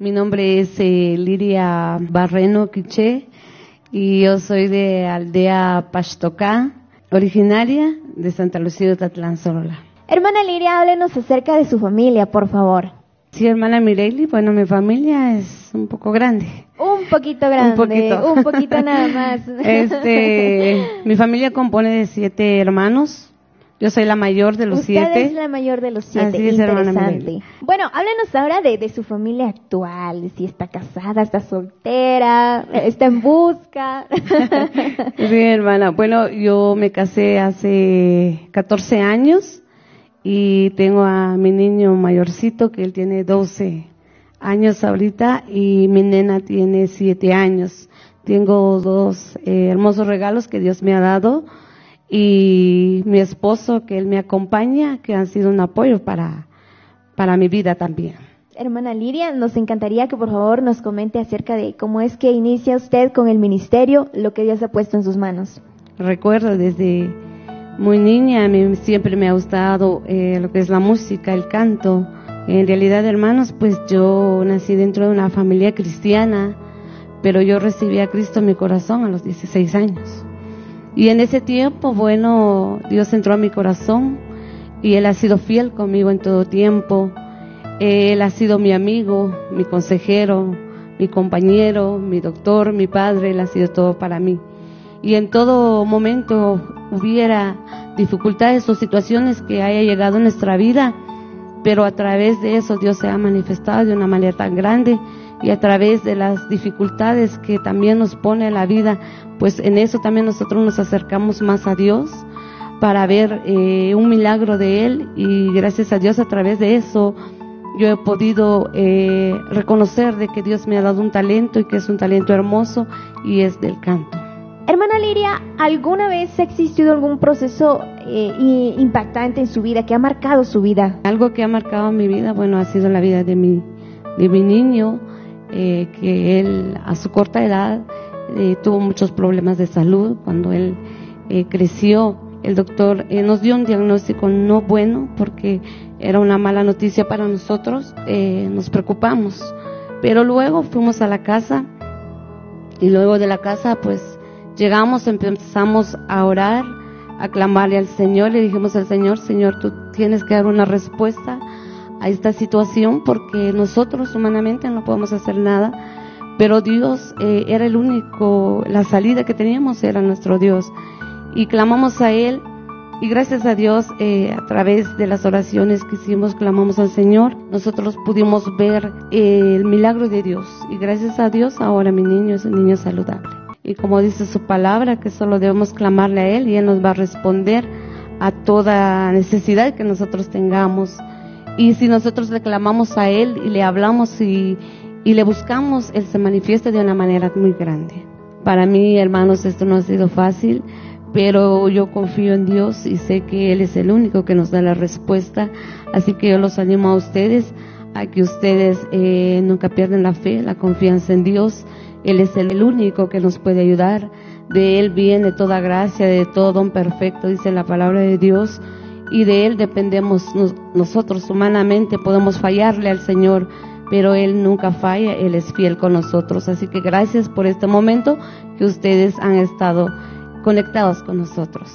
Mi nombre es eh, Liria Barreno Quiché y yo soy de aldea Pachtocá, originaria de Santa Lucía de Tatlán, Sorola. Hermana Liria, háblenos acerca de su familia, por favor. Sí, hermana Mireli, bueno, mi familia es un poco grande. Un poquito grande, Un poquito. un poquito nada más. Este, mi familia compone de siete hermanos. Yo soy la mayor de los Usted siete. es la mayor de los siete, Así es, interesante. Bueno, háblenos ahora de, de su familia actual, si está casada, está soltera, está en busca. Sí, hermana. Bueno, yo me casé hace 14 años y tengo a mi niño mayorcito que él tiene 12 años ahorita y mi nena tiene 7 años. Tengo dos eh, hermosos regalos que Dios me ha dado y mi esposo que él me acompaña, que han sido un apoyo para, para mi vida también. Hermana Liria, nos encantaría que por favor nos comente acerca de cómo es que inicia usted con el ministerio, lo que Dios ha puesto en sus manos. recuerdo desde muy niña, a mí siempre me ha gustado eh, lo que es la música, el canto. En realidad, hermanos, pues yo nací dentro de una familia cristiana, pero yo recibí a Cristo en mi corazón a los 16 años. Y en ese tiempo, bueno, Dios entró a mi corazón y Él ha sido fiel conmigo en todo tiempo. Él ha sido mi amigo, mi consejero, mi compañero, mi doctor, mi padre, Él ha sido todo para mí y en todo momento hubiera dificultades o situaciones que haya llegado en nuestra vida, pero a través de eso Dios se ha manifestado de una manera tan grande y a través de las dificultades que también nos pone la vida, pues en eso también nosotros nos acercamos más a Dios para ver eh, un milagro de Él y gracias a Dios a través de eso yo he podido eh, reconocer de que Dios me ha dado un talento y que es un talento hermoso y es del canto. Hermana Liria, ¿alguna vez ha existido algún proceso eh, impactante en su vida que ha marcado su vida? Algo que ha marcado mi vida, bueno, ha sido la vida de mi, de mi niño, eh, que él a su corta edad eh, tuvo muchos problemas de salud. Cuando él eh, creció, el doctor eh, nos dio un diagnóstico no bueno porque era una mala noticia para nosotros, nos preocupamos. Pero luego fuimos a la casa y luego de la casa pues llegamos, empezamos a orar, a clamarle al Señor, le dijimos al Señor, Señor, tú tienes que dar una respuesta a esta situación porque nosotros humanamente no podemos hacer nada, pero Dios eh, era el único, la salida que teníamos era nuestro Dios. Y clamamos a Él y gracias a Dios eh, a través de las oraciones que hicimos clamamos al Señor, nosotros pudimos ver eh, el milagro de Dios y gracias a Dios ahora mi niño es un niño saludable. Y como dice su palabra que solo debemos clamarle a Él y Él nos va a responder a toda necesidad que nosotros tengamos y si nosotros le clamamos a Él y le hablamos y, y le buscamos, Él se manifiesta de una manera muy grande. Para mí, hermanos, esto no ha sido fácil, pero yo confío en Dios y sé que Él es el único que nos da la respuesta. Así que yo los animo a ustedes a que ustedes eh, nunca pierdan la fe, la confianza en Dios. Él es el único que nos puede ayudar. De Él viene toda gracia, de todo don perfecto, dice la palabra de Dios y de Él dependemos nos- nosotros humanamente, podemos fallarle al Señor, pero Él nunca falla, Él es fiel con nosotros. Así que gracias por este momento que ustedes han estado conectados con nosotros.